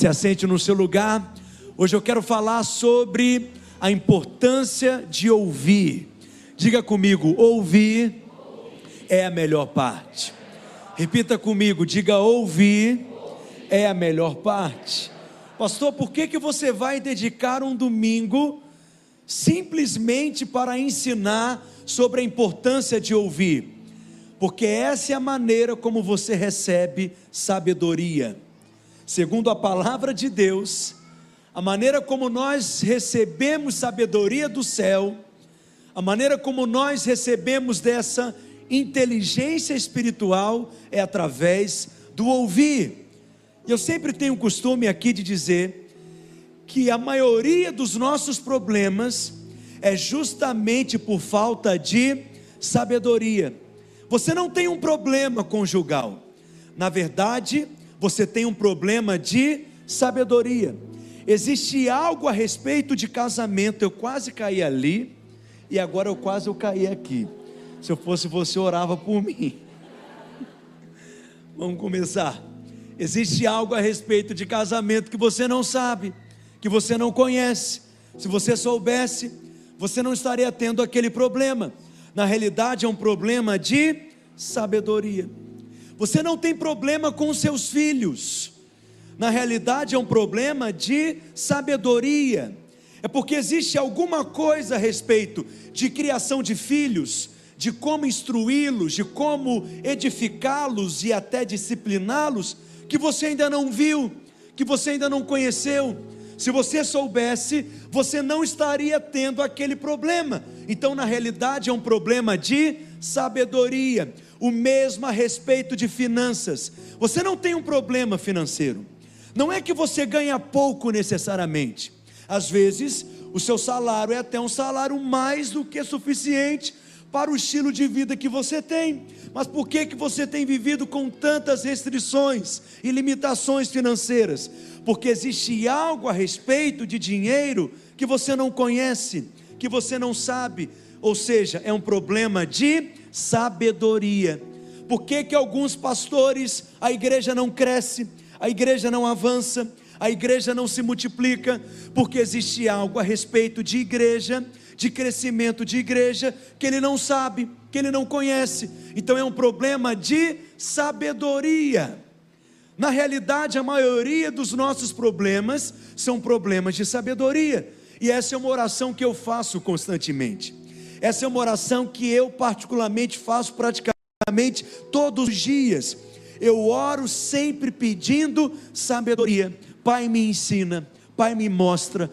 Se assente no seu lugar. Hoje eu quero falar sobre a importância de ouvir. Diga comigo, ouvir é a melhor parte. Repita comigo, diga ouvir é a melhor parte. Pastor, por que, que você vai dedicar um domingo simplesmente para ensinar sobre a importância de ouvir? Porque essa é a maneira como você recebe sabedoria. Segundo a palavra de Deus, a maneira como nós recebemos sabedoria do céu, a maneira como nós recebemos dessa inteligência espiritual é através do ouvir. E eu sempre tenho o costume aqui de dizer que a maioria dos nossos problemas é justamente por falta de sabedoria. Você não tem um problema conjugal, na verdade, você tem um problema de sabedoria. Existe algo a respeito de casamento. Eu quase caí ali e agora eu quase eu caí aqui. Se eu fosse você, orava por mim. Vamos começar. Existe algo a respeito de casamento que você não sabe, que você não conhece. Se você soubesse, você não estaria tendo aquele problema. Na realidade, é um problema de sabedoria. Você não tem problema com seus filhos. Na realidade, é um problema de sabedoria. É porque existe alguma coisa a respeito de criação de filhos de como instruí-los, de como edificá-los e até discipliná-los, que você ainda não viu, que você ainda não conheceu. Se você soubesse, você não estaria tendo aquele problema. Então, na realidade, é um problema de sabedoria. O mesmo a respeito de finanças. Você não tem um problema financeiro. Não é que você ganha pouco necessariamente. Às vezes, o seu salário é até um salário mais do que suficiente para o estilo de vida que você tem. Mas por que, que você tem vivido com tantas restrições e limitações financeiras? Porque existe algo a respeito de dinheiro que você não conhece, que você não sabe, ou seja, é um problema de sabedoria. Por que, que alguns pastores, a igreja não cresce, a igreja não avança, a igreja não se multiplica? Porque existe algo a respeito de igreja de crescimento de igreja que ele não sabe, que ele não conhece. Então é um problema de sabedoria. Na realidade, a maioria dos nossos problemas são problemas de sabedoria. E essa é uma oração que eu faço constantemente. Essa é uma oração que eu particularmente faço praticamente todos os dias. Eu oro sempre pedindo sabedoria. Pai, me ensina Pai, me mostra,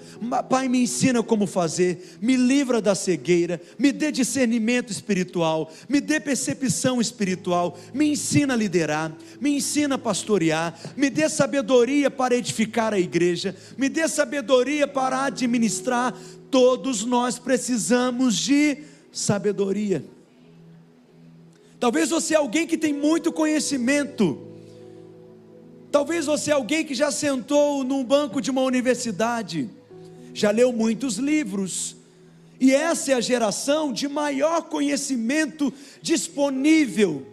Pai, me ensina como fazer, me livra da cegueira, me dê discernimento espiritual, me dê percepção espiritual, me ensina a liderar, me ensina a pastorear, me dê sabedoria para edificar a igreja, me dê sabedoria para administrar. Todos nós precisamos de sabedoria. Talvez você é alguém que tem muito conhecimento, Talvez você é alguém que já sentou num banco de uma universidade, já leu muitos livros, e essa é a geração de maior conhecimento disponível.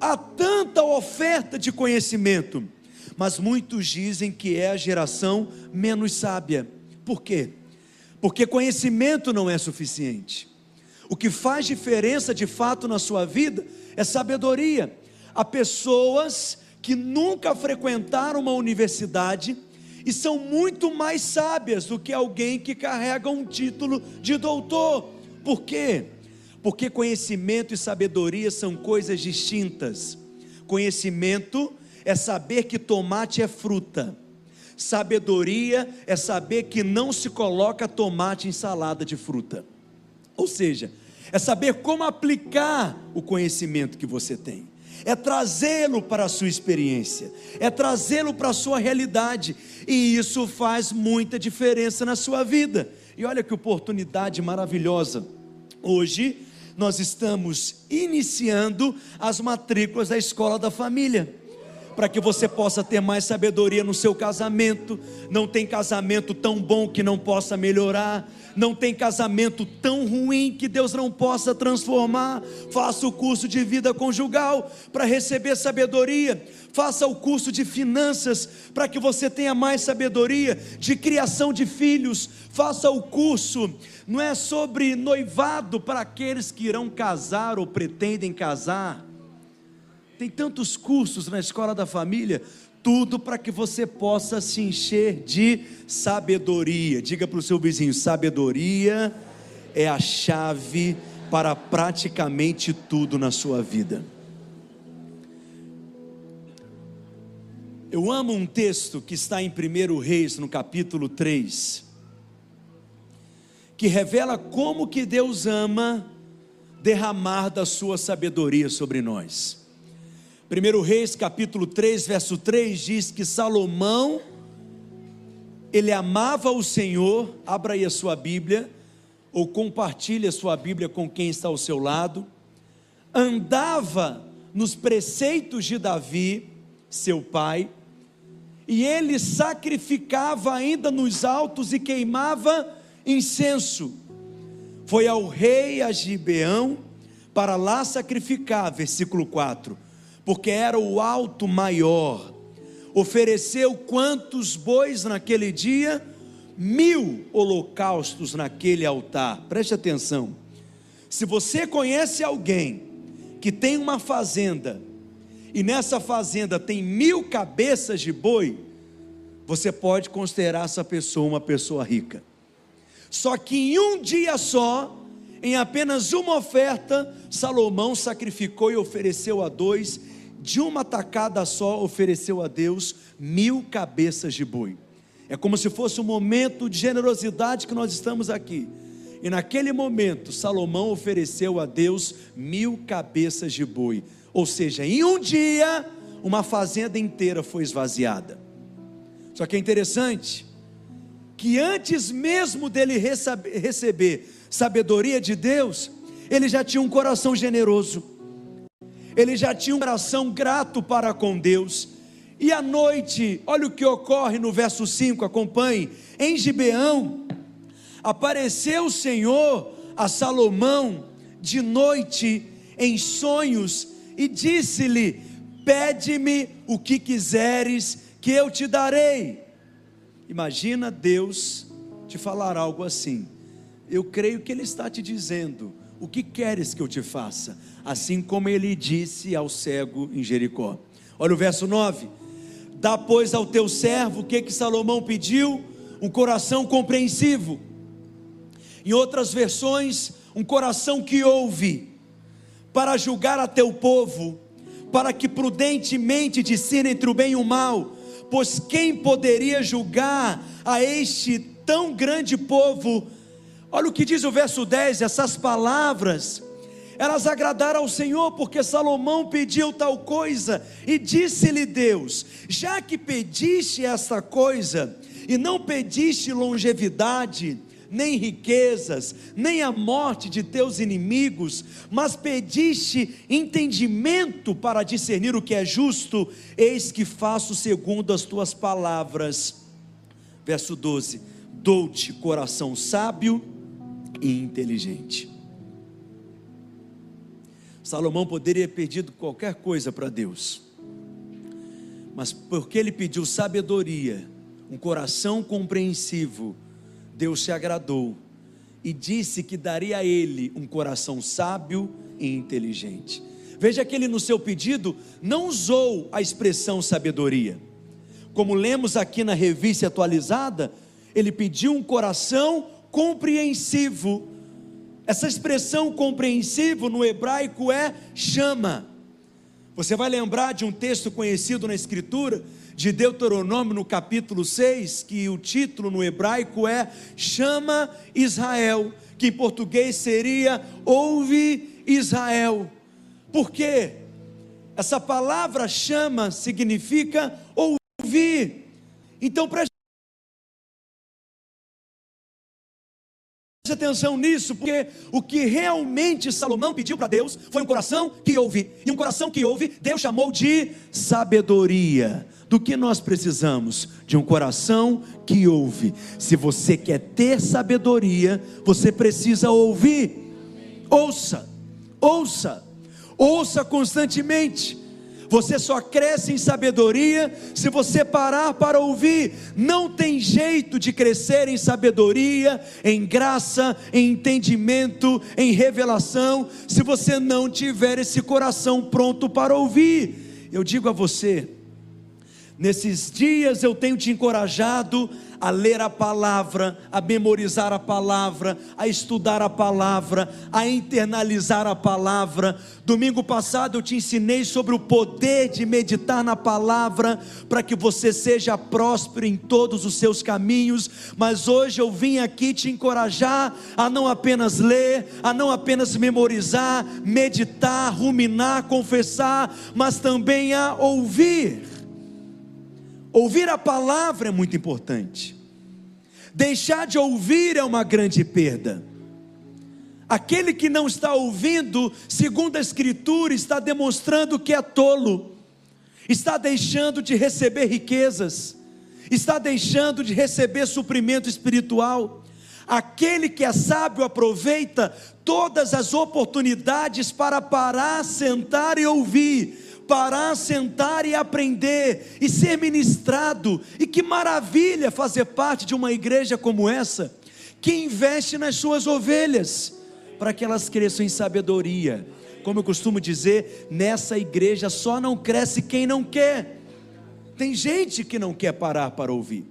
Há tanta oferta de conhecimento, mas muitos dizem que é a geração menos sábia. Por quê? Porque conhecimento não é suficiente. O que faz diferença de fato na sua vida é sabedoria. Há pessoas que nunca frequentaram uma universidade e são muito mais sábias do que alguém que carrega um título de doutor. Por quê? Porque conhecimento e sabedoria são coisas distintas. Conhecimento é saber que tomate é fruta. Sabedoria é saber que não se coloca tomate em salada de fruta. Ou seja, é saber como aplicar o conhecimento que você tem é trazê-lo para a sua experiência, é trazê-lo para a sua realidade, e isso faz muita diferença na sua vida. E olha que oportunidade maravilhosa. Hoje nós estamos iniciando as matrículas da escola da família. para que você possa ter mais sabedoria no seu casamento. Não tem casamento tão bom que não possa melhorar. Não tem casamento tão ruim que Deus não possa transformar. Faça o curso de vida conjugal para receber sabedoria. Faça o curso de finanças para que você tenha mais sabedoria de criação de filhos. Faça o curso, não é sobre noivado para aqueles que irão casar ou pretendem casar tem tantos cursos na escola da família, tudo para que você possa se encher de sabedoria. Diga para o seu vizinho: sabedoria é a chave para praticamente tudo na sua vida. Eu amo um texto que está em 1 Reis, no capítulo 3, que revela como que Deus ama derramar da sua sabedoria sobre nós. 1 Reis capítulo 3, verso 3 diz que Salomão, ele amava o Senhor, abra aí a sua Bíblia, ou compartilhe a sua Bíblia com quem está ao seu lado, andava nos preceitos de Davi, seu pai, e ele sacrificava ainda nos altos e queimava incenso. Foi ao rei Agibeão para lá sacrificar, versículo 4 porque era o alto maior. Ofereceu quantos bois naquele dia? Mil holocaustos naquele altar. Preste atenção. Se você conhece alguém que tem uma fazenda e nessa fazenda tem mil cabeças de boi, você pode considerar essa pessoa uma pessoa rica. Só que em um dia só, em apenas uma oferta, Salomão sacrificou e ofereceu a dois de uma tacada só ofereceu a Deus mil cabeças de boi. É como se fosse um momento de generosidade que nós estamos aqui. E naquele momento, Salomão ofereceu a Deus mil cabeças de boi. Ou seja, em um dia, uma fazenda inteira foi esvaziada. Só que é interessante que antes mesmo dele receber sabedoria de Deus, ele já tinha um coração generoso ele já tinha um coração grato para com Deus. E à noite, olha o que ocorre no verso 5, acompanhe. Em Gibeão, apareceu o Senhor a Salomão de noite em sonhos e disse-lhe: Pede-me o que quiseres, que eu te darei. Imagina Deus te falar algo assim. Eu creio que Ele está te dizendo: O que queres que eu te faça? assim como ele disse ao cego em Jericó. Olha o verso 9: Dá, pois, ao teu servo o que, que Salomão pediu? Um coração compreensivo. Em outras versões, um coração que ouve, para julgar a teu povo, para que prudentemente discina entre o bem e o mal, pois quem poderia julgar a este tão grande povo? Olha o que diz o verso 10, essas palavras elas agradaram ao Senhor, porque Salomão pediu tal coisa, e disse-lhe Deus: Já que pediste esta coisa, e não pediste longevidade, nem riquezas, nem a morte de teus inimigos, mas pediste entendimento para discernir o que é justo, eis que faço segundo as tuas palavras. Verso 12: Dou-te coração sábio e inteligente. Salomão poderia ter pedido qualquer coisa para Deus, mas porque ele pediu sabedoria, um coração compreensivo, Deus se agradou e disse que daria a ele um coração sábio e inteligente. Veja que ele, no seu pedido, não usou a expressão sabedoria. Como lemos aqui na revista atualizada, ele pediu um coração compreensivo essa expressão compreensivo no hebraico é chama. Você vai lembrar de um texto conhecido na Escritura, de Deuteronômio, no capítulo 6, que o título no hebraico é Chama Israel, que em português seria Ouve Israel. Por quê? Essa palavra chama significa ouvir. Então preste atenção nisso, porque o que realmente Salomão pediu para Deus foi um coração que ouve. E um coração que ouve, Deus chamou de sabedoria. Do que nós precisamos? De um coração que ouve. Se você quer ter sabedoria, você precisa ouvir. Ouça, ouça, ouça constantemente. Você só cresce em sabedoria se você parar para ouvir. Não tem jeito de crescer em sabedoria, em graça, em entendimento, em revelação, se você não tiver esse coração pronto para ouvir. Eu digo a você, Nesses dias eu tenho te encorajado a ler a palavra, a memorizar a palavra, a estudar a palavra, a internalizar a palavra. Domingo passado eu te ensinei sobre o poder de meditar na palavra para que você seja próspero em todos os seus caminhos. Mas hoje eu vim aqui te encorajar a não apenas ler, a não apenas memorizar, meditar, ruminar, confessar, mas também a ouvir Ouvir a palavra é muito importante. Deixar de ouvir é uma grande perda. Aquele que não está ouvindo, segundo a Escritura, está demonstrando que é tolo, está deixando de receber riquezas, está deixando de receber suprimento espiritual. Aquele que é sábio aproveita todas as oportunidades para parar, sentar e ouvir parar, sentar e aprender e ser ministrado. E que maravilha fazer parte de uma igreja como essa, que investe nas suas ovelhas, para que elas cresçam em sabedoria. Como eu costumo dizer, nessa igreja só não cresce quem não quer. Tem gente que não quer parar para ouvir,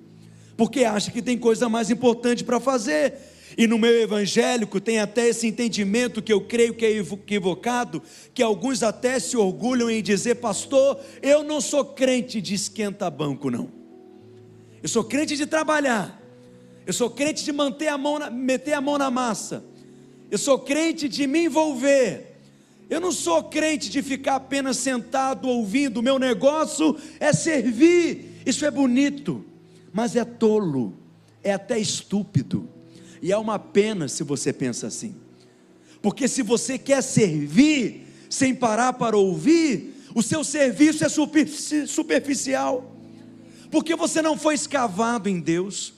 porque acha que tem coisa mais importante para fazer. E no meu evangélico tem até esse entendimento que eu creio que é equivocado, que alguns até se orgulham em dizer, pastor, eu não sou crente de esquenta-banco, não. Eu sou crente de trabalhar. Eu sou crente de manter a mão na, meter a mão na massa. Eu sou crente de me envolver. Eu não sou crente de ficar apenas sentado ouvindo. O meu negócio é servir. Isso é bonito, mas é tolo, é até estúpido. E é uma pena se você pensa assim. Porque se você quer servir sem parar para ouvir, o seu serviço é superficial. Porque você não foi escavado em Deus.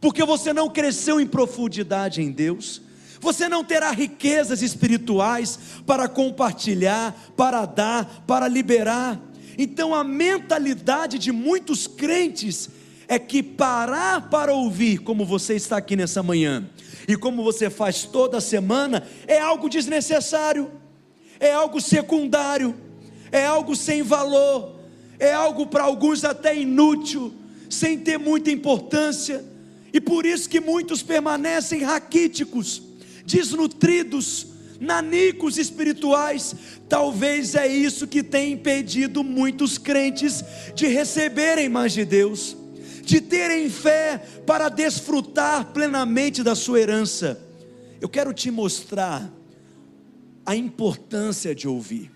Porque você não cresceu em profundidade em Deus. Você não terá riquezas espirituais para compartilhar, para dar, para liberar. Então a mentalidade de muitos crentes é que parar para ouvir, como você está aqui nessa manhã, e como você faz toda semana, é algo desnecessário, é algo secundário, é algo sem valor, é algo para alguns até inútil, sem ter muita importância, e por isso que muitos permanecem raquíticos, desnutridos, nanicos espirituais. Talvez é isso que tem impedido muitos crentes de receberem mais de Deus de terem fé para desfrutar plenamente da sua herança. Eu quero te mostrar a importância de ouvir,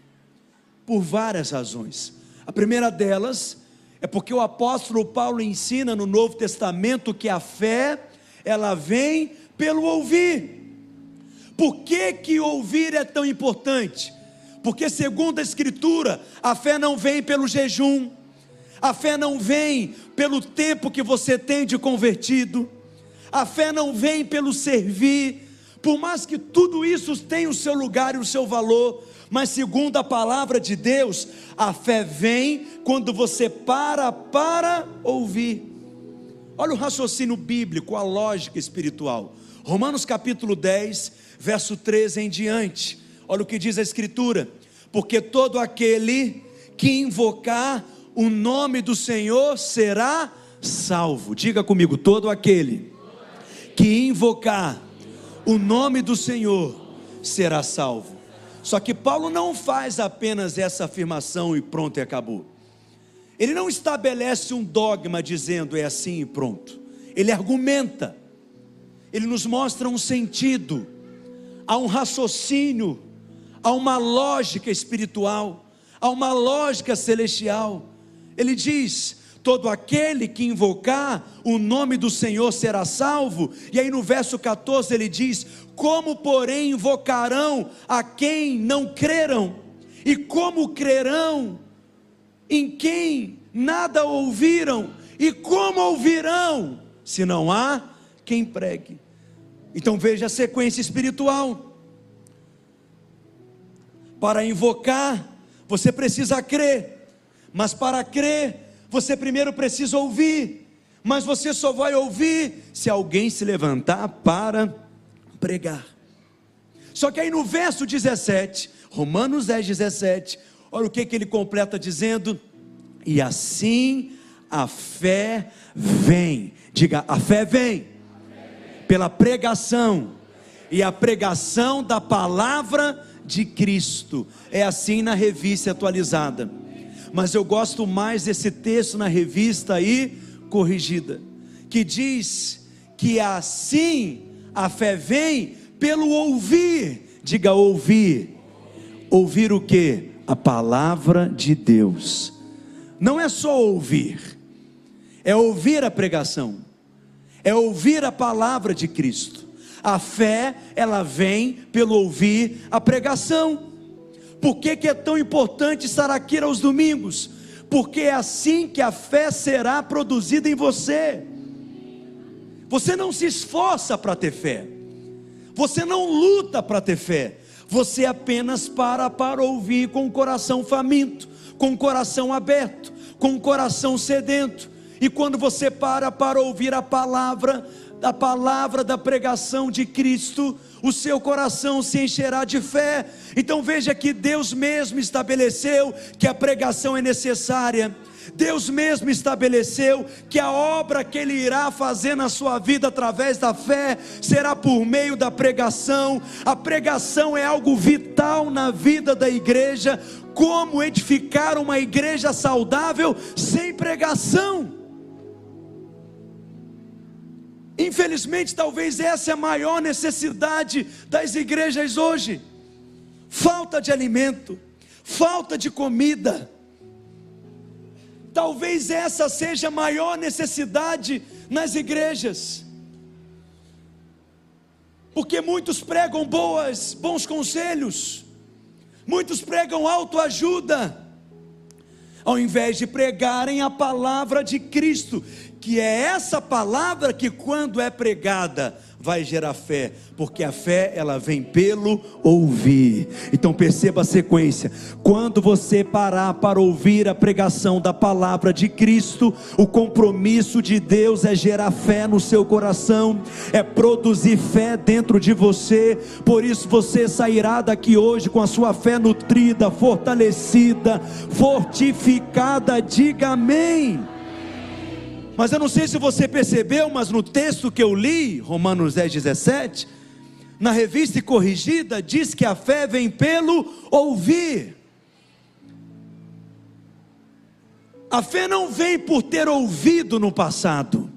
por várias razões. A primeira delas é porque o apóstolo Paulo ensina no Novo Testamento que a fé, ela vem pelo ouvir. Por que, que ouvir é tão importante? Porque, segundo a Escritura, a fé não vem pelo jejum, a fé não vem pelo tempo que você tem de convertido, a fé não vem pelo servir, por mais que tudo isso tenha o seu lugar e o seu valor, mas segundo a palavra de Deus, a fé vem quando você para para ouvir. Olha o raciocínio bíblico, a lógica espiritual. Romanos capítulo 10, verso 13 em diante. Olha o que diz a Escritura: porque todo aquele que invocar o nome do Senhor será salvo. Diga comigo, todo aquele que invocar o nome do Senhor será salvo. Só que Paulo não faz apenas essa afirmação e pronto e acabou. Ele não estabelece um dogma dizendo é assim e pronto. Ele argumenta. Ele nos mostra um sentido, há um raciocínio, há uma lógica espiritual, há uma lógica celestial ele diz: todo aquele que invocar o nome do Senhor será salvo. E aí no verso 14 ele diz: Como, porém, invocarão a quem não creram? E como crerão em quem nada ouviram? E como ouvirão se não há quem pregue? Então veja a sequência espiritual. Para invocar, você precisa crer, mas para crer, você primeiro precisa ouvir, mas você só vai ouvir se alguém se levantar para pregar. Só que aí no verso 17, Romanos 10, 17, olha o que, que ele completa dizendo: e assim a fé vem, diga, a fé vem, pela pregação, e a pregação da palavra de Cristo. É assim na revista atualizada. Mas eu gosto mais desse texto na revista aí corrigida, que diz que assim a fé vem pelo ouvir. Diga ouvir. Ouvir o que? A palavra de Deus. Não é só ouvir, é ouvir a pregação, é ouvir a palavra de Cristo. A fé, ela vem pelo ouvir a pregação. Por que, que é tão importante estar aqui aos domingos? Porque é assim que a fé será produzida em você. Você não se esforça para ter fé, você não luta para ter fé, você apenas para para ouvir com o coração faminto, com o coração aberto, com o coração sedento. E quando você para para ouvir a palavra, da palavra da pregação de Cristo, o seu coração se encherá de fé. Então veja que Deus mesmo estabeleceu que a pregação é necessária. Deus mesmo estabeleceu que a obra que Ele irá fazer na sua vida através da fé será por meio da pregação. A pregação é algo vital na vida da igreja. Como edificar uma igreja saudável sem pregação? Infelizmente, talvez essa é a maior necessidade das igrejas hoje: falta de alimento, falta de comida. Talvez essa seja a maior necessidade nas igrejas. Porque muitos pregam boas, bons conselhos, muitos pregam autoajuda, ao invés de pregarem a palavra de Cristo, que é essa palavra que quando é pregada vai gerar fé, porque a fé ela vem pelo ouvir. Então perceba a sequência. Quando você parar para ouvir a pregação da palavra de Cristo, o compromisso de Deus é gerar fé no seu coração, é produzir fé dentro de você. Por isso você sairá daqui hoje com a sua fé nutrida, fortalecida, fortificada. Diga amém. Mas eu não sei se você percebeu, mas no texto que eu li, Romanos 10, 17, na revista corrigida, diz que a fé vem pelo ouvir. A fé não vem por ter ouvido no passado.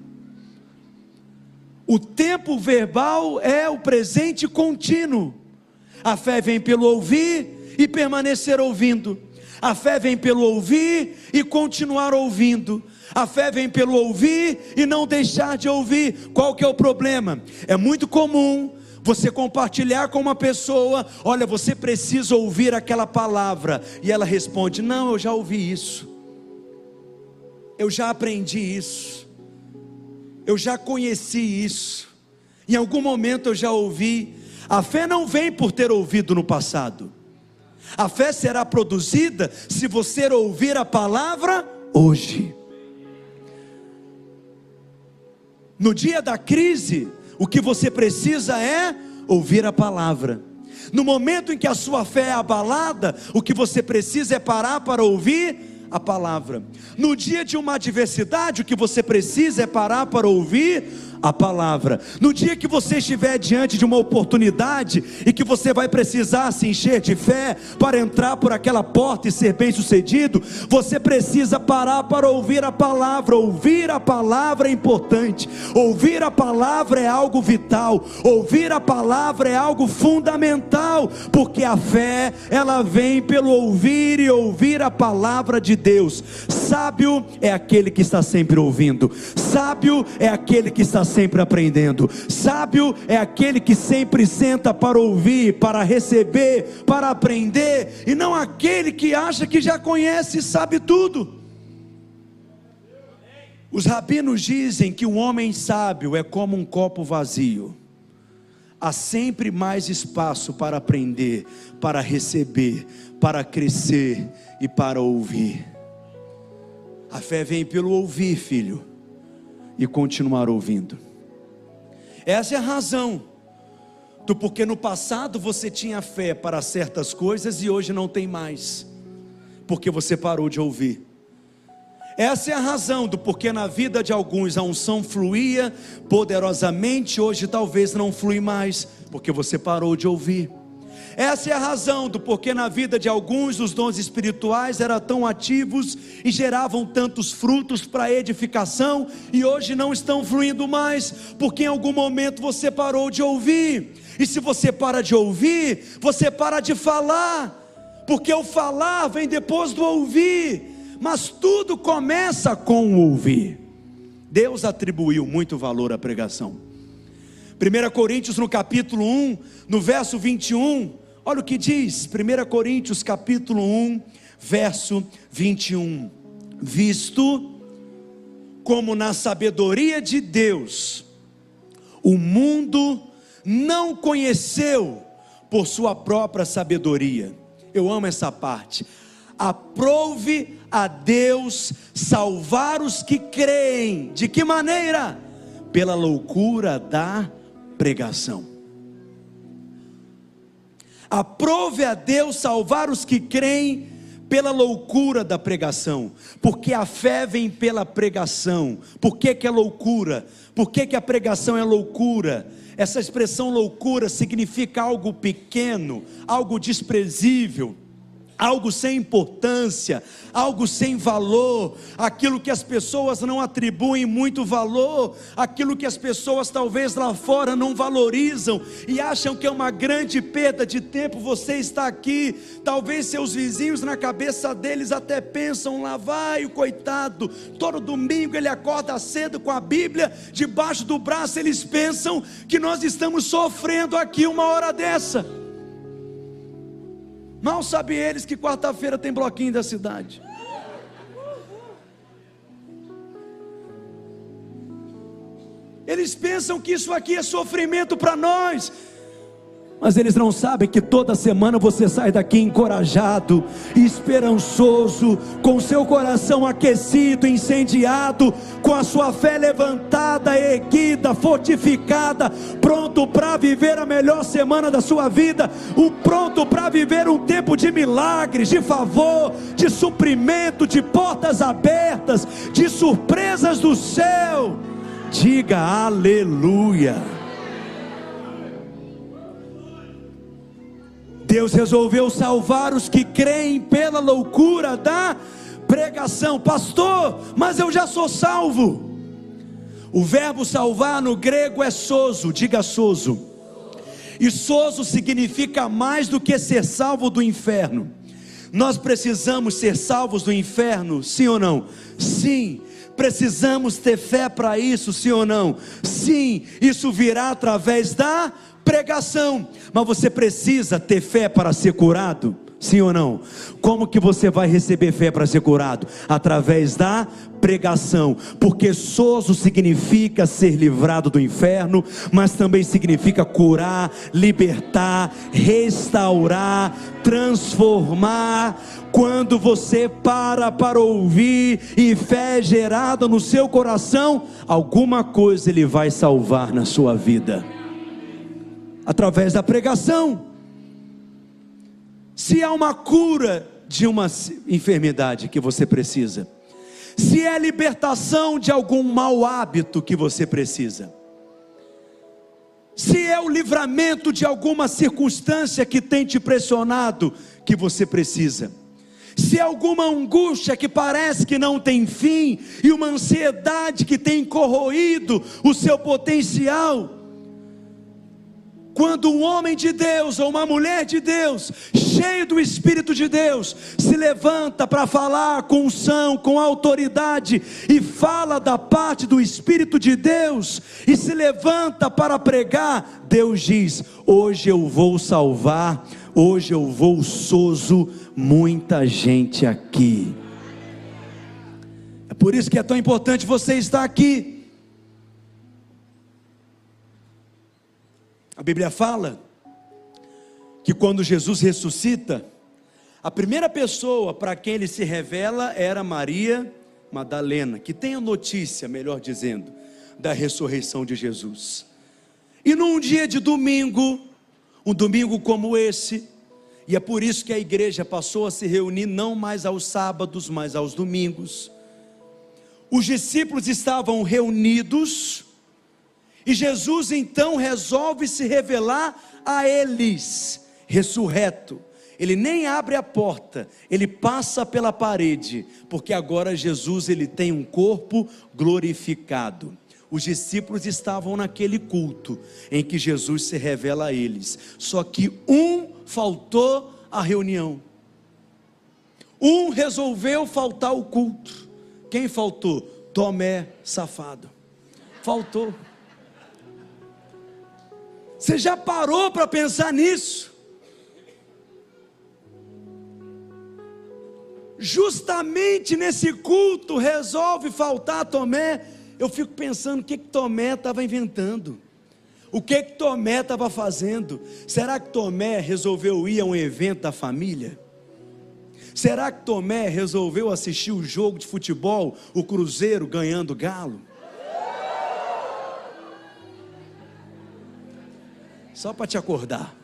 O tempo verbal é o presente contínuo. A fé vem pelo ouvir e permanecer ouvindo. A fé vem pelo ouvir e continuar ouvindo. A fé vem pelo ouvir e não deixar de ouvir. Qual que é o problema? É muito comum você compartilhar com uma pessoa, olha, você precisa ouvir aquela palavra, e ela responde: "Não, eu já ouvi isso. Eu já aprendi isso. Eu já conheci isso. Em algum momento eu já ouvi. A fé não vem por ter ouvido no passado. A fé será produzida se você ouvir a palavra hoje. No dia da crise, o que você precisa é ouvir a palavra. No momento em que a sua fé é abalada, o que você precisa é parar para ouvir a palavra. No dia de uma adversidade, o que você precisa é parar para ouvir a palavra. No dia que você estiver diante de uma oportunidade e que você vai precisar se encher de fé para entrar por aquela porta e ser bem-sucedido, você precisa parar para ouvir a palavra. Ouvir a palavra é importante. Ouvir a palavra é algo vital. Ouvir a palavra é algo fundamental, porque a fé, ela vem pelo ouvir e ouvir a palavra de Deus. Sábio é aquele que está sempre ouvindo. Sábio é aquele que está sempre aprendendo. Sábio é aquele que sempre senta para ouvir, para receber, para aprender, e não aquele que acha que já conhece e sabe tudo. Os rabinos dizem que um homem sábio é como um copo vazio. Há sempre mais espaço para aprender, para receber, para crescer e para ouvir. A fé vem pelo ouvir, filho e continuar ouvindo. Essa é a razão do porquê no passado você tinha fé para certas coisas e hoje não tem mais, porque você parou de ouvir. Essa é a razão do porquê na vida de alguns a unção fluía poderosamente, hoje talvez não flui mais, porque você parou de ouvir. Essa é a razão do porquê na vida de alguns os dons espirituais eram tão ativos e geravam tantos frutos para edificação e hoje não estão fluindo mais, porque em algum momento você parou de ouvir. E se você para de ouvir, você para de falar, porque o falar vem depois do ouvir, mas tudo começa com o ouvir. Deus atribuiu muito valor à pregação. 1 Coríntios no capítulo 1, no verso 21, Olha o que diz 1 Coríntios capítulo 1, verso 21. Visto como na sabedoria de Deus, o mundo não conheceu por sua própria sabedoria. Eu amo essa parte. Aprove a Deus salvar os que creem. De que maneira? Pela loucura da pregação. Aprove a Deus salvar os que creem pela loucura da pregação, porque a fé vem pela pregação. Por que, que é loucura? Por que, que a pregação é loucura? Essa expressão loucura significa algo pequeno, algo desprezível algo sem importância, algo sem valor, aquilo que as pessoas não atribuem muito valor, aquilo que as pessoas talvez lá fora não valorizam e acham que é uma grande perda de tempo você está aqui. Talvez seus vizinhos na cabeça deles até pensam lá vai o coitado, todo domingo ele acorda cedo com a Bíblia debaixo do braço, eles pensam que nós estamos sofrendo aqui uma hora dessa. Mal sabem eles que quarta-feira tem bloquinho da cidade. Eles pensam que isso aqui é sofrimento para nós mas eles não sabem que toda semana você sai daqui encorajado, esperançoso, com seu coração aquecido, incendiado, com a sua fé levantada, erguida, fortificada, pronto para viver a melhor semana da sua vida, o pronto para viver um tempo de milagres, de favor, de suprimento, de portas abertas, de surpresas do céu. Diga aleluia. Deus resolveu salvar os que creem pela loucura da pregação. Pastor, mas eu já sou salvo. O verbo salvar no grego é soso, diga soso. E soso significa mais do que ser salvo do inferno. Nós precisamos ser salvos do inferno, sim ou não? Sim. Precisamos ter fé para isso, sim ou não? Sim, isso virá através da pregação, mas você precisa ter fé para ser curado. Sim ou não? Como que você vai receber fé para ser curado? Através da pregação, porque soso significa ser livrado do inferno, mas também significa curar, libertar, restaurar, transformar. Quando você para para ouvir e fé gerada no seu coração, alguma coisa ele vai salvar na sua vida através da pregação. Se há uma cura de uma enfermidade que você precisa, se é libertação de algum mau hábito que você precisa, se é o livramento de alguma circunstância que tem te pressionado que você precisa, se é alguma angústia que parece que não tem fim e uma ansiedade que tem corroído o seu potencial, quando um homem de Deus ou uma mulher de Deus, cheio do Espírito de Deus, se levanta para falar com unção, com autoridade e fala da parte do Espírito de Deus e se levanta para pregar, Deus diz: Hoje eu vou salvar, hoje eu vou sozo muita gente aqui. É por isso que é tão importante você estar aqui. A Bíblia fala que quando Jesus ressuscita, a primeira pessoa para quem ele se revela era Maria Madalena, que tem a notícia, melhor dizendo, da ressurreição de Jesus. E num dia de domingo, um domingo como esse, e é por isso que a igreja passou a se reunir não mais aos sábados, mas aos domingos. Os discípulos estavam reunidos e Jesus então resolve se revelar a eles, ressurreto. Ele nem abre a porta, ele passa pela parede, porque agora Jesus ele tem um corpo glorificado. Os discípulos estavam naquele culto em que Jesus se revela a eles. Só que um faltou à reunião. Um resolveu faltar o culto. Quem faltou? Tomé, safado. Faltou. Você já parou para pensar nisso? Justamente nesse culto resolve faltar Tomé. Eu fico pensando o que, que Tomé estava inventando. O que, que Tomé estava fazendo? Será que Tomé resolveu ir a um evento da família? Será que Tomé resolveu assistir o jogo de futebol, o Cruzeiro ganhando Galo? Só para te acordar.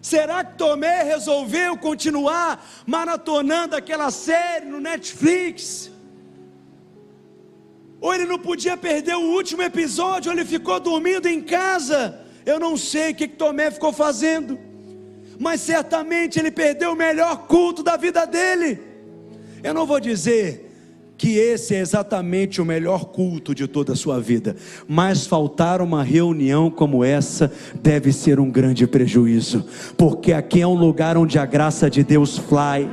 Será que Tomé resolveu continuar maratonando aquela série no Netflix? Ou ele não podia perder o último episódio, ou ele ficou dormindo em casa. Eu não sei o que, que Tomé ficou fazendo, mas certamente ele perdeu o melhor culto da vida dele. Eu não vou dizer que esse é exatamente o melhor culto de toda a sua vida, mas faltar uma reunião como essa deve ser um grande prejuízo, porque aqui é um lugar onde a graça de Deus fly,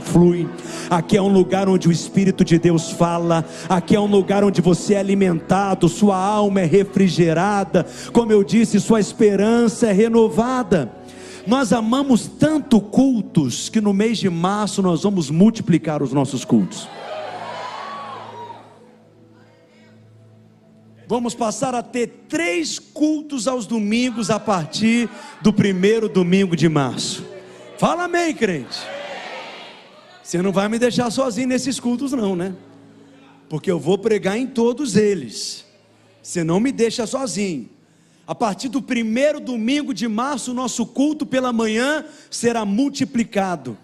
flui, aqui é um lugar onde o Espírito de Deus fala, aqui é um lugar onde você é alimentado, sua alma é refrigerada, como eu disse, sua esperança é renovada. Nós amamos tanto cultos que no mês de março nós vamos multiplicar os nossos cultos. Vamos passar a ter três cultos aos domingos a partir do primeiro domingo de março. Fala amém, crente. Você não vai me deixar sozinho nesses cultos, não, né? Porque eu vou pregar em todos eles. Você não me deixa sozinho. A partir do primeiro domingo de março, nosso culto pela manhã será multiplicado.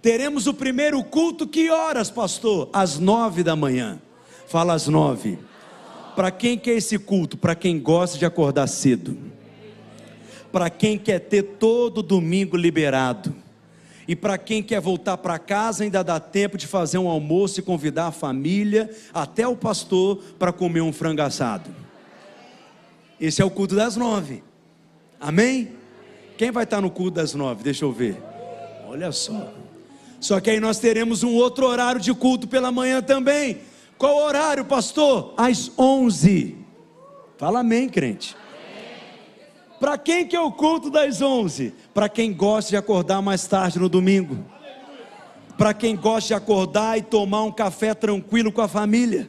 Teremos o primeiro culto, que horas, pastor? Às nove da manhã. Fala às nove. Para quem quer esse culto? Para quem gosta de acordar cedo. Para quem quer ter todo domingo liberado. E para quem quer voltar para casa, ainda dá tempo de fazer um almoço e convidar a família, até o pastor, para comer um frango assado. Esse é o culto das nove. Amém? Quem vai estar no culto das nove? Deixa eu ver. Olha só. Só que aí nós teremos um outro horário de culto pela manhã também. Qual horário, pastor? Às 11. Fala amém, crente. Para quem que é o culto das 11? Para quem gosta de acordar mais tarde no domingo. Para quem gosta de acordar e tomar um café tranquilo com a família.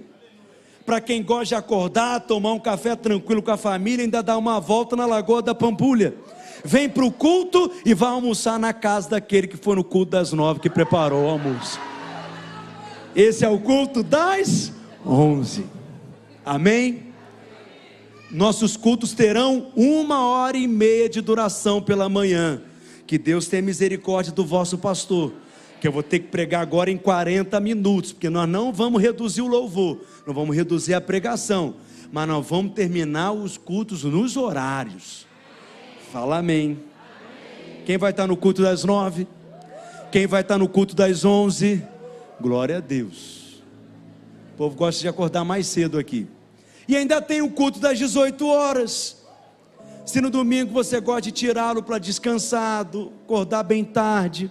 Para quem gosta de acordar, tomar um café tranquilo com a família ainda dar uma volta na Lagoa da Pampulha. Vem para o culto e vai almoçar na casa daquele que foi no culto das nove que preparou o almoço. Esse é o culto das onze. Amém? Nossos cultos terão uma hora e meia de duração pela manhã. Que Deus tenha misericórdia do vosso pastor. que eu vou ter que pregar agora em 40 minutos, porque nós não vamos reduzir o louvor, não vamos reduzir a pregação, mas nós vamos terminar os cultos nos horários. Fala amém. Quem vai estar no culto das nove? Quem vai estar no culto das onze? Glória a Deus. O povo gosta de acordar mais cedo aqui. E ainda tem o culto das 18 horas. Se no domingo você gosta de tirá-lo para descansado, acordar bem tarde,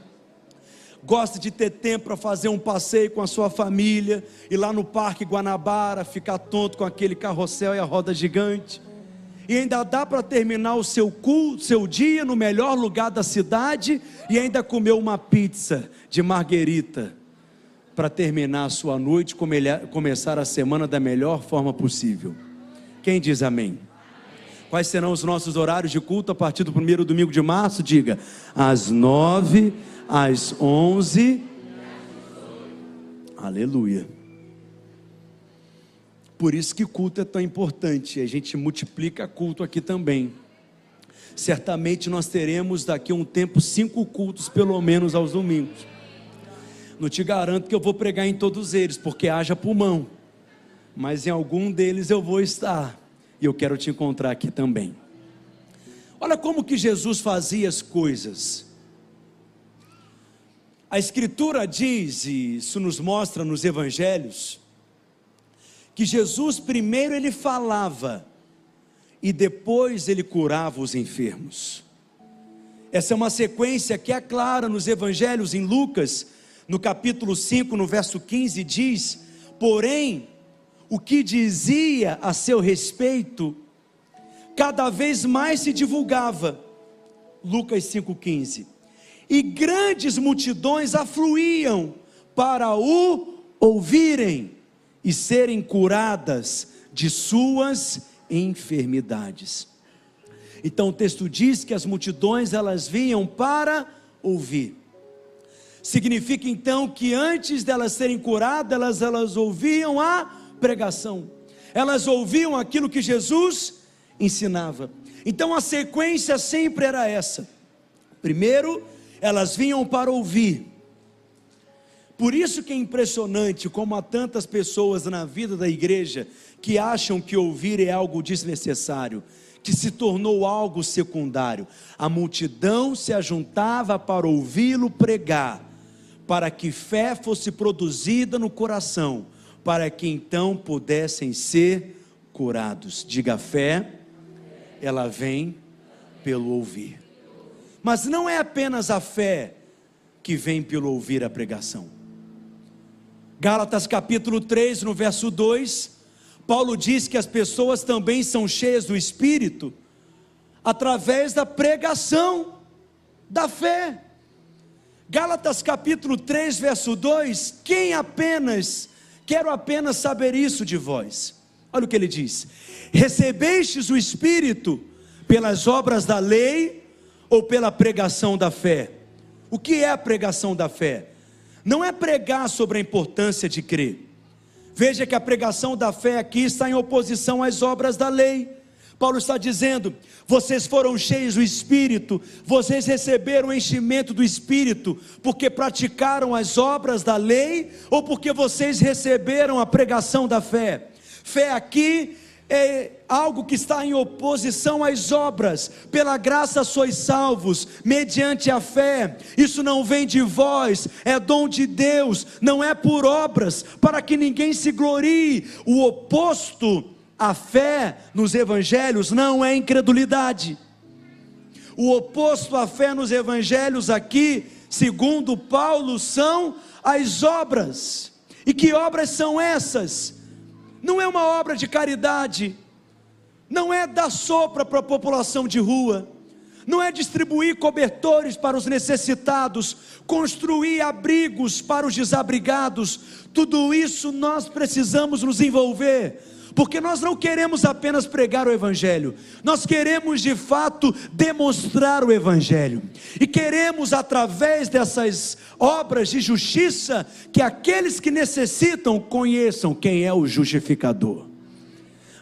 gosta de ter tempo para fazer um passeio com a sua família, ir lá no Parque Guanabara, ficar tonto com aquele carrossel e a roda gigante. E ainda dá para terminar o seu culto, seu dia no melhor lugar da cidade e ainda comer uma pizza de marguerita para terminar a sua noite, começar a semana da melhor forma possível. Quem diz amém? Quais serão os nossos horários de culto a partir do primeiro domingo de março? Diga, às nove às onze. Aleluia. Por isso que culto é tão importante. A gente multiplica culto aqui também. Certamente nós teremos daqui a um tempo cinco cultos, pelo menos aos domingos. Não te garanto que eu vou pregar em todos eles, porque haja pulmão. Mas em algum deles eu vou estar. E eu quero te encontrar aqui também. Olha como que Jesus fazia as coisas. A Escritura diz, e isso nos mostra nos Evangelhos, que Jesus primeiro ele falava e depois ele curava os enfermos. Essa é uma sequência que é clara nos Evangelhos, em Lucas, no capítulo 5, no verso 15, diz: Porém, o que dizia a seu respeito, cada vez mais se divulgava. Lucas 5,15 e grandes multidões afluíam para o ouvirem e serem curadas de suas enfermidades. Então o texto diz que as multidões elas vinham para ouvir. Significa então que antes delas serem curadas, elas, elas ouviam a pregação. Elas ouviam aquilo que Jesus ensinava. Então a sequência sempre era essa. Primeiro, elas vinham para ouvir. Por isso que é impressionante como há tantas pessoas na vida da igreja que acham que ouvir é algo desnecessário, que se tornou algo secundário. A multidão se ajuntava para ouvi-lo pregar, para que fé fosse produzida no coração, para que então pudessem ser curados. Diga fé, ela vem pelo ouvir. Mas não é apenas a fé que vem pelo ouvir a pregação. Gálatas capítulo 3, no verso 2, Paulo diz que as pessoas também são cheias do Espírito através da pregação da fé. Gálatas capítulo 3, verso 2: Quem apenas, quero apenas saber isso de vós. Olha o que ele diz: Recebestes o Espírito pelas obras da lei ou pela pregação da fé? O que é a pregação da fé? Não é pregar sobre a importância de crer. Veja que a pregação da fé aqui está em oposição às obras da lei. Paulo está dizendo: vocês foram cheios do Espírito, vocês receberam o enchimento do Espírito, porque praticaram as obras da lei, ou porque vocês receberam a pregação da fé. Fé aqui é algo que está em oposição às obras. Pela graça sois salvos, mediante a fé. Isso não vem de vós, é dom de Deus, não é por obras, para que ninguém se glorie. O oposto à fé nos evangelhos não é incredulidade. O oposto à fé nos evangelhos aqui, segundo Paulo, são as obras. E que obras são essas? não é uma obra de caridade, não é dar sopra para a população de rua, não é distribuir cobertores para os necessitados, construir abrigos para os desabrigados, tudo isso nós precisamos nos envolver porque nós não queremos apenas pregar o Evangelho, nós queremos de fato demonstrar o Evangelho, e queremos, através dessas obras de justiça, que aqueles que necessitam conheçam quem é o justificador.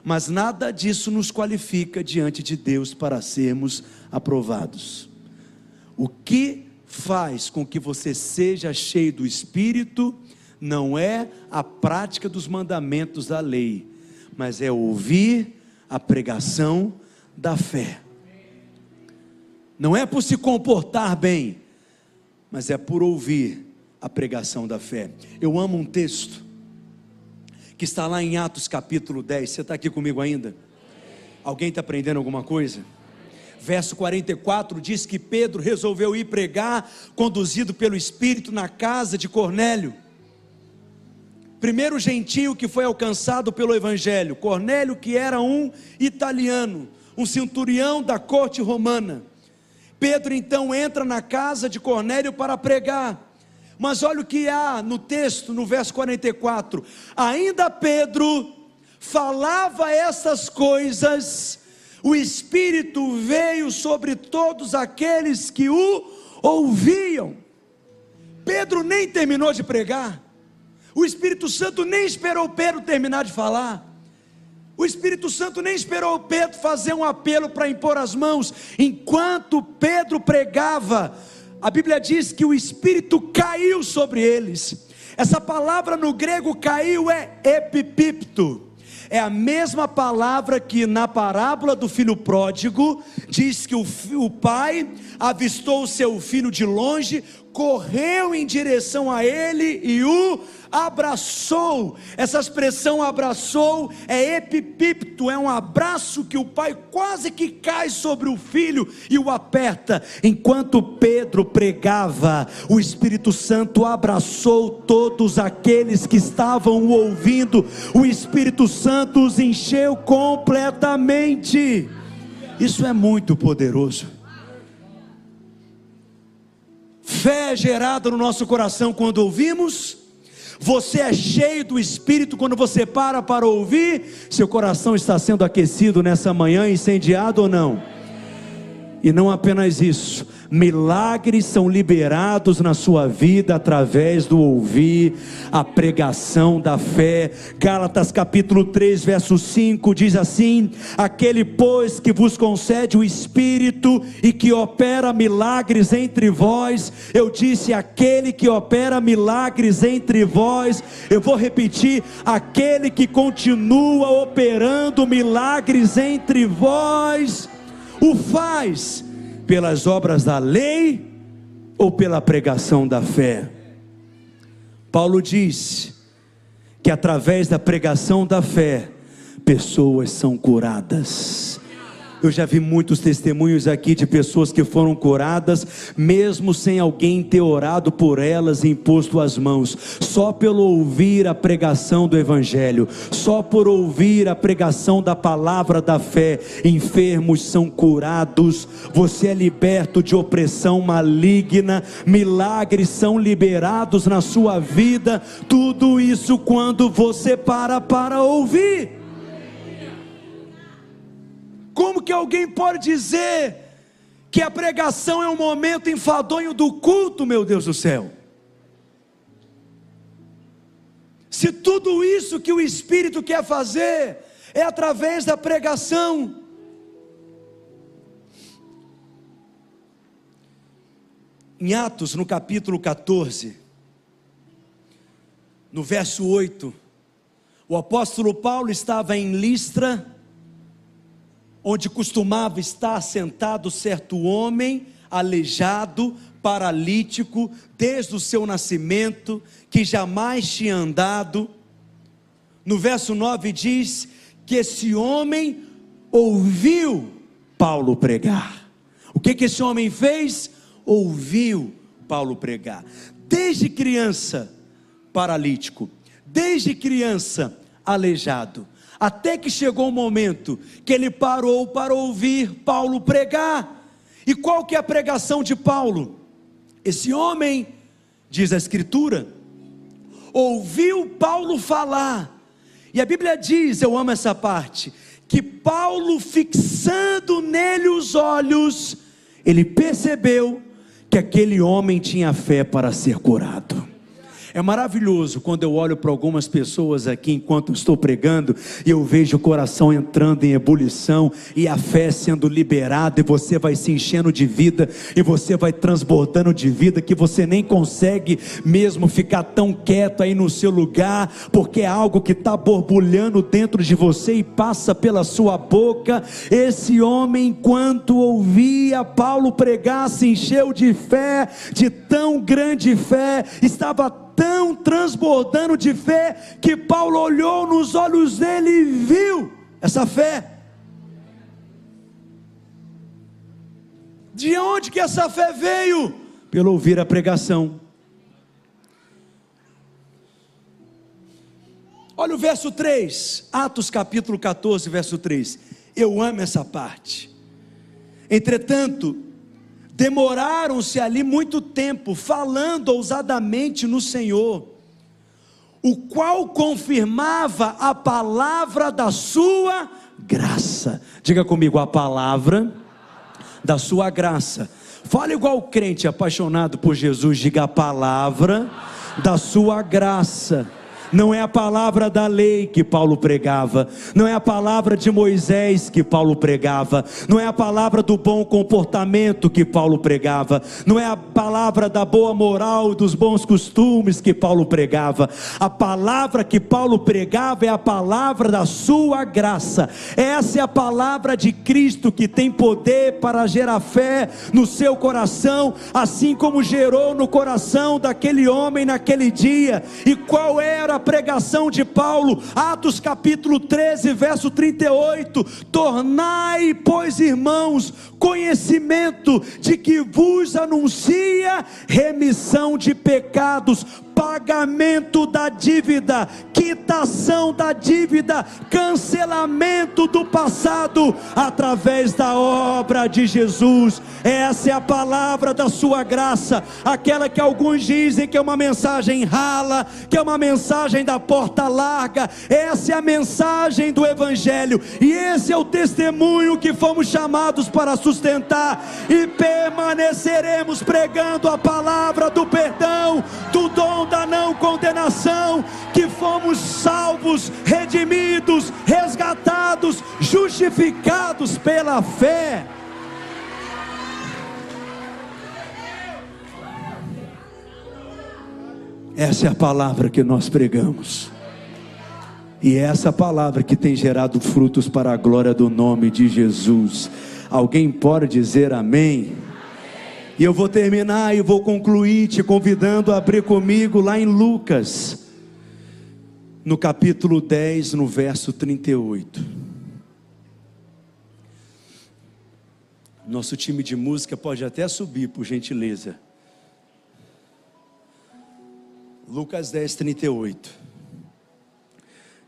Mas nada disso nos qualifica diante de Deus para sermos aprovados. O que faz com que você seja cheio do Espírito não é a prática dos mandamentos da lei, mas é ouvir a pregação da fé. Não é por se comportar bem, mas é por ouvir a pregação da fé. Eu amo um texto que está lá em Atos capítulo 10. Você está aqui comigo ainda? Alguém está aprendendo alguma coisa? Verso 44 diz que Pedro resolveu ir pregar, conduzido pelo Espírito, na casa de Cornélio. Primeiro gentio que foi alcançado pelo Evangelho, Cornélio, que era um italiano, um centurião da corte romana. Pedro então entra na casa de Cornélio para pregar. Mas olha o que há no texto, no verso 44. Ainda Pedro falava essas coisas, o Espírito veio sobre todos aqueles que o ouviam. Pedro nem terminou de pregar, o Espírito Santo nem esperou Pedro terminar de falar. O Espírito Santo nem esperou Pedro fazer um apelo para impor as mãos. Enquanto Pedro pregava, a Bíblia diz que o Espírito caiu sobre eles. Essa palavra no grego caiu é epipipto. É a mesma palavra que na parábola do filho pródigo diz que o, o pai avistou o seu filho de longe, correu em direção a ele e o abraçou. Essa expressão abraçou é epipipto, é um abraço que o pai quase que cai sobre o filho e o aperta. Enquanto Pedro pregava, o Espírito Santo abraçou todos aqueles que estavam o ouvindo. O Espírito Santo os encheu completamente. Isso é muito poderoso. Fé é gerada no nosso coração quando ouvimos. Você é cheio do Espírito quando você para para ouvir. Seu coração está sendo aquecido nessa manhã, incendiado ou não? E não apenas isso, milagres são liberados na sua vida através do ouvir a pregação da fé. Gálatas capítulo 3, verso 5 diz assim: Aquele, pois, que vos concede o Espírito e que opera milagres entre vós, eu disse: aquele que opera milagres entre vós, eu vou repetir: aquele que continua operando milagres entre vós o faz pelas obras da lei ou pela pregação da fé? Paulo diz que através da pregação da fé, pessoas são curadas. Eu já vi muitos testemunhos aqui de pessoas que foram curadas, mesmo sem alguém ter orado por elas e imposto as mãos, só pelo ouvir a pregação do Evangelho, só por ouvir a pregação da palavra da fé, enfermos são curados, você é liberto de opressão maligna, milagres são liberados na sua vida, tudo isso quando você para para ouvir. Como que alguém pode dizer que a pregação é um momento enfadonho do culto, meu Deus do céu? Se tudo isso que o Espírito quer fazer é através da pregação, em Atos, no capítulo 14, no verso 8, o apóstolo Paulo estava em Listra, onde costumava estar sentado certo homem, aleijado, paralítico, desde o seu nascimento, que jamais tinha andado. No verso 9 diz que esse homem ouviu Paulo pregar. O que, que esse homem fez? Ouviu Paulo pregar. Desde criança, paralítico, desde criança, aleijado até que chegou o momento que ele parou para ouvir Paulo pregar. E qual que é a pregação de Paulo? Esse homem, diz a Escritura, ouviu Paulo falar. E a Bíblia diz, eu amo essa parte, que Paulo, fixando nele os olhos, ele percebeu que aquele homem tinha fé para ser curado. É maravilhoso quando eu olho para algumas pessoas aqui enquanto estou pregando e eu vejo o coração entrando em ebulição e a fé sendo liberada e você vai se enchendo de vida e você vai transbordando de vida que você nem consegue mesmo ficar tão quieto aí no seu lugar, porque é algo que está borbulhando dentro de você e passa pela sua boca. Esse homem, enquanto ouvia Paulo pregar, se encheu de fé, de tão grande fé, estava tão transbordando de fé que Paulo olhou nos olhos dele e viu essa fé. De onde que essa fé veio? Pelo ouvir a pregação. Olha o verso 3, Atos capítulo 14, verso 3. Eu amo essa parte. Entretanto, demoraram-se ali muito tempo, falando ousadamente no Senhor, o qual confirmava a palavra da sua graça. Diga comigo, a palavra da sua graça. Fale igual crente apaixonado por Jesus, diga a palavra da sua graça não é a palavra da lei que Paulo pregava, não é a palavra de Moisés que Paulo pregava, não é a palavra do bom comportamento que Paulo pregava, não é a palavra da boa moral e dos bons costumes que Paulo pregava. A palavra que Paulo pregava é a palavra da sua graça. Essa é a palavra de Cristo que tem poder para gerar fé no seu coração, assim como gerou no coração daquele homem naquele dia. E qual era a pregação de Paulo, Atos capítulo 13, verso 38: Tornai, pois, irmãos, conhecimento de que vos anuncia remissão de pecados pagamento da dívida, quitação da dívida, cancelamento do passado através da obra de Jesus. Essa é a palavra da sua graça, aquela que alguns dizem que é uma mensagem rala, que é uma mensagem da porta larga. Essa é a mensagem do evangelho e esse é o testemunho que fomos chamados para sustentar e permaneceremos pregando a palavra do perdão, do dom da não condenação, que fomos salvos, redimidos, resgatados, justificados pela fé. Essa é a palavra que nós pregamos. E é essa palavra que tem gerado frutos para a glória do nome de Jesus. Alguém pode dizer amém? E eu vou terminar e vou concluir te convidando a abrir comigo lá em Lucas, no capítulo 10, no verso 38. Nosso time de música pode até subir, por gentileza. Lucas 10, 38.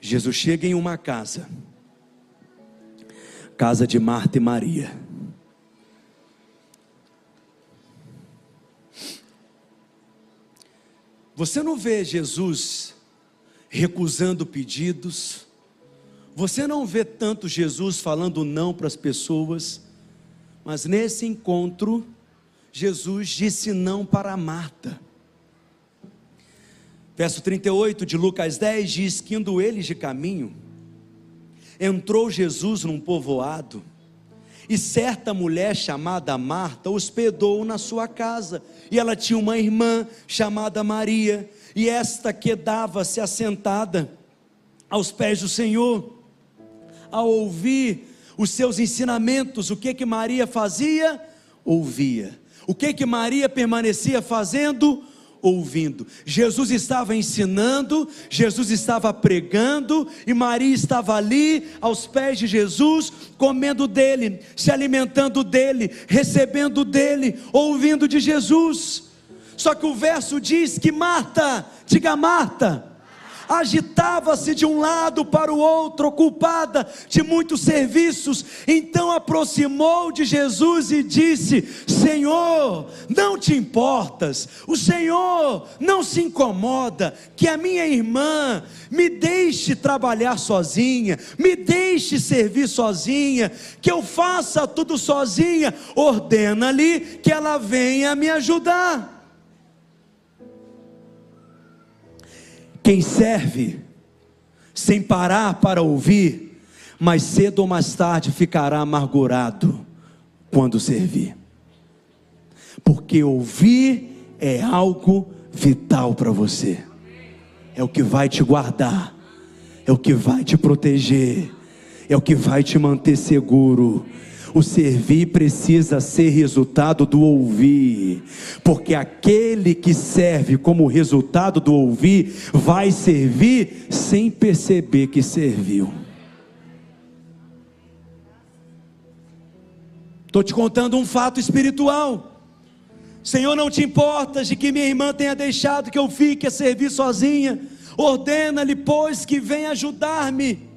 Jesus chega em uma casa, casa de Marta e Maria. Você não vê Jesus recusando pedidos, você não vê tanto Jesus falando não para as pessoas, mas nesse encontro, Jesus disse não para Marta. Verso 38 de Lucas 10 diz que indo eles de caminho, entrou Jesus num povoado, e certa mulher chamada Marta hospedou na sua casa. E ela tinha uma irmã chamada Maria, e esta quedava-se assentada aos pés do Senhor. Ao ouvir os seus ensinamentos, o que que Maria fazia? Ouvia. O que que Maria permanecia fazendo? Ouvindo. Jesus estava ensinando, Jesus estava pregando, e Maria estava ali aos pés de Jesus, comendo dele, se alimentando dele, recebendo dele, ouvindo de Jesus. Só que o verso diz que Marta, diga Marta, agitava-se de um lado para o outro, ocupada de muitos serviços. Então aproximou de Jesus e disse: Senhor, não te importas, o Senhor não se incomoda que a minha irmã me deixe trabalhar sozinha, me deixe servir sozinha, que eu faça tudo sozinha. Ordena-lhe que ela venha me ajudar. Quem serve sem parar para ouvir, mais cedo ou mais tarde ficará amargurado quando servir. Porque ouvir é algo vital para você. É o que vai te guardar, é o que vai te proteger, é o que vai te manter seguro. O servir precisa ser resultado do ouvir, porque aquele que serve como resultado do ouvir vai servir sem perceber que serviu. Estou te contando um fato espiritual. Senhor, não te importas de que minha irmã tenha deixado que eu fique a servir sozinha. Ordena-lhe, pois, que venha ajudar-me.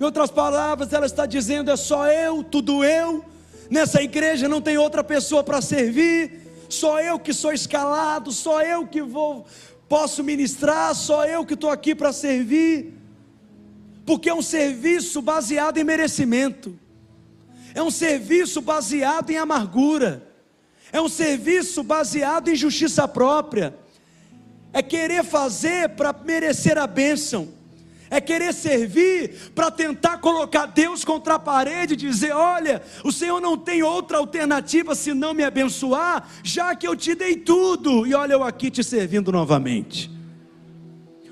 Em outras palavras, ela está dizendo: é só eu, tudo eu. Nessa igreja não tem outra pessoa para servir. Só eu que sou escalado, só eu que vou posso ministrar, só eu que estou aqui para servir. Porque é um serviço baseado em merecimento. É um serviço baseado em amargura. É um serviço baseado em justiça própria. É querer fazer para merecer a bênção é querer servir para tentar colocar Deus contra a parede e dizer: olha, o Senhor não tem outra alternativa senão me abençoar, já que eu te dei tudo, e olha eu aqui te servindo novamente.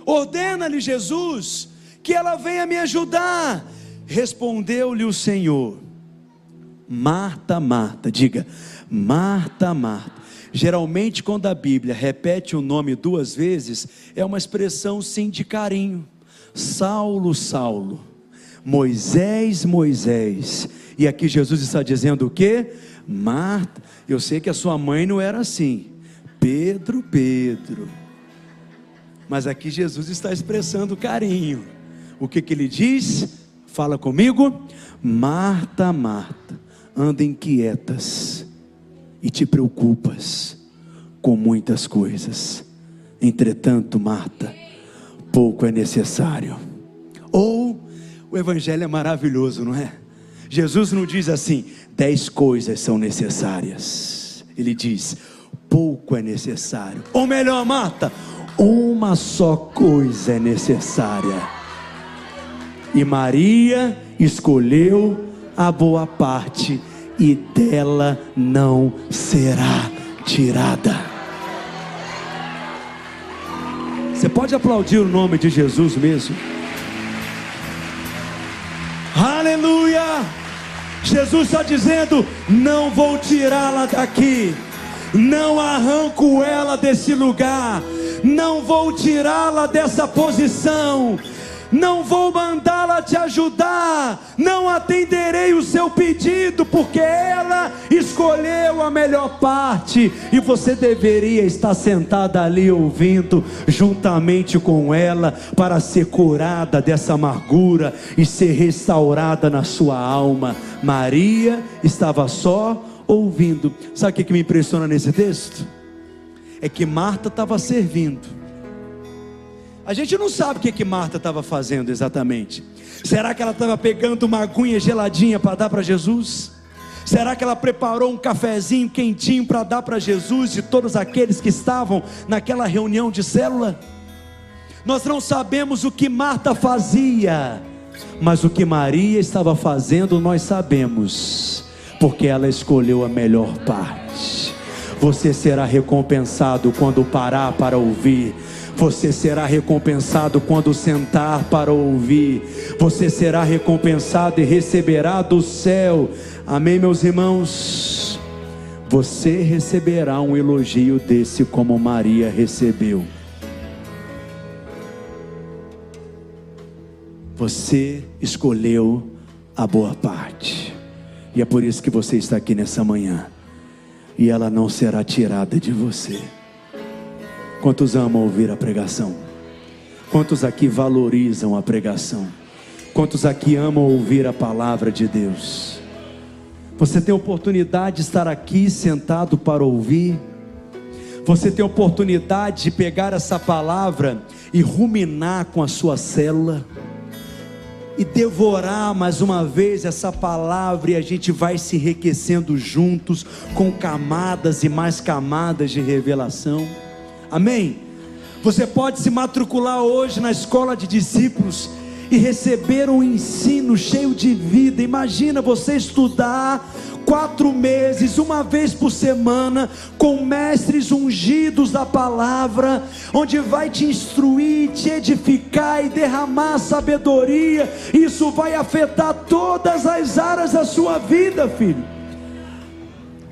Ordena-lhe Jesus que ela venha me ajudar. Respondeu-lhe o Senhor: Marta, Marta, diga, Marta, Marta. Geralmente, quando a Bíblia repete o nome duas vezes, é uma expressão sim de carinho. Saulo, Saulo, Moisés, Moisés. E aqui Jesus está dizendo o que? Marta, eu sei que a sua mãe não era assim. Pedro, Pedro. Mas aqui Jesus está expressando carinho. O que, que ele diz? Fala comigo. Marta, Marta, anda inquietas e te preocupas com muitas coisas. Entretanto, Marta, pouco é necessário. Ou o Evangelho é maravilhoso, não é? Jesus não diz assim, dez coisas são necessárias. Ele diz, pouco é necessário. Ou melhor, Marta, uma só coisa é necessária. E Maria escolheu a boa parte, e dela não será tirada. Você pode aplaudir o nome de Jesus mesmo? Aleluia! Jesus está dizendo: Não vou tirá-la daqui, não arranco ela desse lugar, não vou tirá-la dessa posição não vou mandá-la te ajudar, não atenderei o seu pedido, porque ela escolheu a melhor parte, e você deveria estar sentada ali ouvindo, juntamente com ela, para ser curada dessa amargura e ser restaurada na sua alma. Maria estava só ouvindo. Sabe o que me impressiona nesse texto? É que Marta estava servindo a gente não sabe o que, que Marta estava fazendo exatamente. Será que ela estava pegando uma aguinha geladinha para dar para Jesus? Será que ela preparou um cafezinho quentinho para dar para Jesus e todos aqueles que estavam naquela reunião de célula? Nós não sabemos o que Marta fazia, mas o que Maria estava fazendo nós sabemos, porque ela escolheu a melhor parte. Você será recompensado quando parar para ouvir você será recompensado quando sentar para ouvir. Você será recompensado e receberá do céu. Amém, meus irmãos? Você receberá um elogio desse como Maria recebeu. Você escolheu a boa parte. E é por isso que você está aqui nessa manhã. E ela não será tirada de você. Quantos amam ouvir a pregação? Quantos aqui valorizam a pregação? Quantos aqui amam ouvir a palavra de Deus? Você tem oportunidade de estar aqui sentado para ouvir. Você tem oportunidade de pegar essa palavra e ruminar com a sua célula e devorar mais uma vez essa palavra e a gente vai se enriquecendo juntos com camadas e mais camadas de revelação. Amém? Você pode se matricular hoje na escola de discípulos e receber um ensino cheio de vida. Imagina você estudar quatro meses, uma vez por semana, com mestres ungidos da palavra, onde vai te instruir, te edificar e derramar sabedoria. Isso vai afetar todas as áreas da sua vida, filho.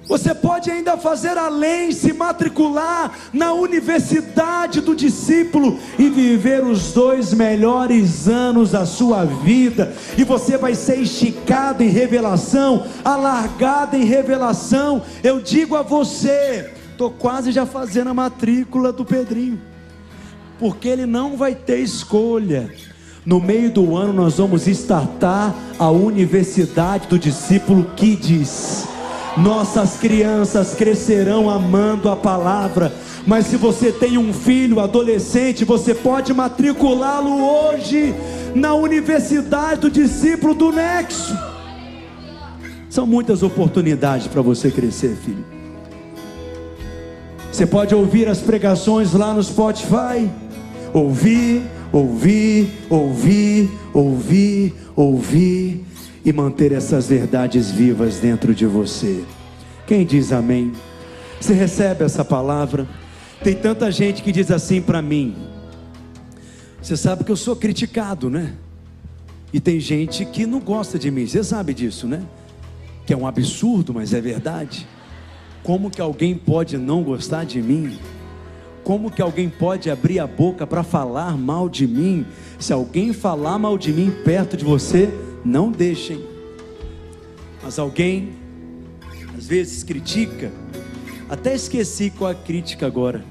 Você pode ainda fazer além, se matricular na universidade do discípulo e viver os dois melhores anos da sua vida. E você vai ser esticado em revelação, alargado em revelação. Eu digo a você, estou quase já fazendo a matrícula do Pedrinho, porque ele não vai ter escolha. No meio do ano nós vamos startar a Universidade do Discípulo Kids nossas crianças crescerão amando a palavra. Mas se você tem um filho adolescente, você pode matriculá-lo hoje na Universidade do Discípulo do Nexo. São muitas oportunidades para você crescer, filho. Você pode ouvir as pregações lá no Spotify. Ouvir, ouvir, ouvir, ouvir, ouvir e manter essas verdades vivas dentro de você. Quem diz amém? Você recebe essa palavra? Tem tanta gente que diz assim para mim. Você sabe que eu sou criticado, né? E tem gente que não gosta de mim. Você sabe disso, né? Que é um absurdo, mas é verdade. Como que alguém pode não gostar de mim? Como que alguém pode abrir a boca para falar mal de mim? Se alguém falar mal de mim perto de você, não deixem. Mas alguém às vezes critica, até esqueci qual a crítica agora.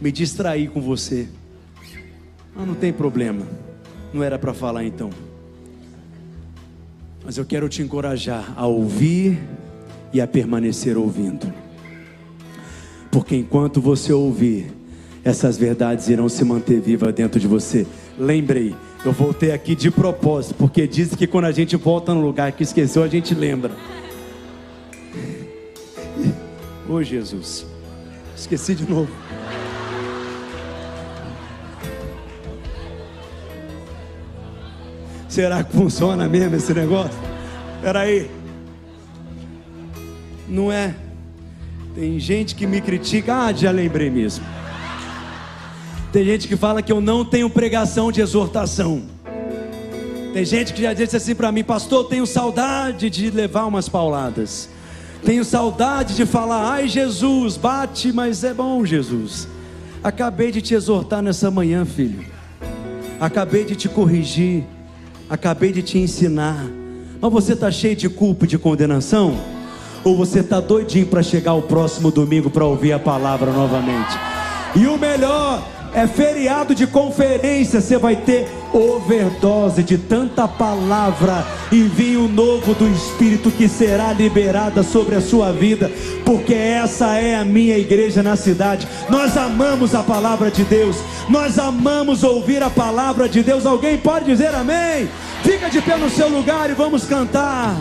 Me distraí com você. Mas não tem problema. Não era para falar então. Mas eu quero te encorajar a ouvir e a permanecer ouvindo. Porque enquanto você ouvir, essas verdades irão se manter vivas dentro de você. Lembrei, eu voltei aqui de propósito, porque diz que quando a gente volta no lugar que esqueceu, a gente lembra. Ô oh, Jesus, esqueci de novo. Será que funciona mesmo esse negócio? Espera aí. Não é? Tem gente que me critica. Ah, já lembrei mesmo. Tem gente que fala que eu não tenho pregação de exortação. Tem gente que já disse assim para mim, pastor, tenho saudade de levar umas pauladas. Tenho saudade de falar, ai Jesus, bate, mas é bom Jesus. Acabei de te exortar nessa manhã, filho. Acabei de te corrigir. Acabei de te ensinar. Mas você está cheio de culpa e de condenação? Ou você está doidinho para chegar o próximo domingo para ouvir a palavra novamente? E o melhor, é feriado de conferência, você vai ter overdose de tanta palavra e vinho novo do Espírito que será liberada sobre a sua vida, porque essa é a minha igreja na cidade. Nós amamos a palavra de Deus, nós amamos ouvir a palavra de Deus. Alguém pode dizer amém? Fica de pé no seu lugar e vamos cantar.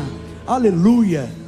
Aleluia.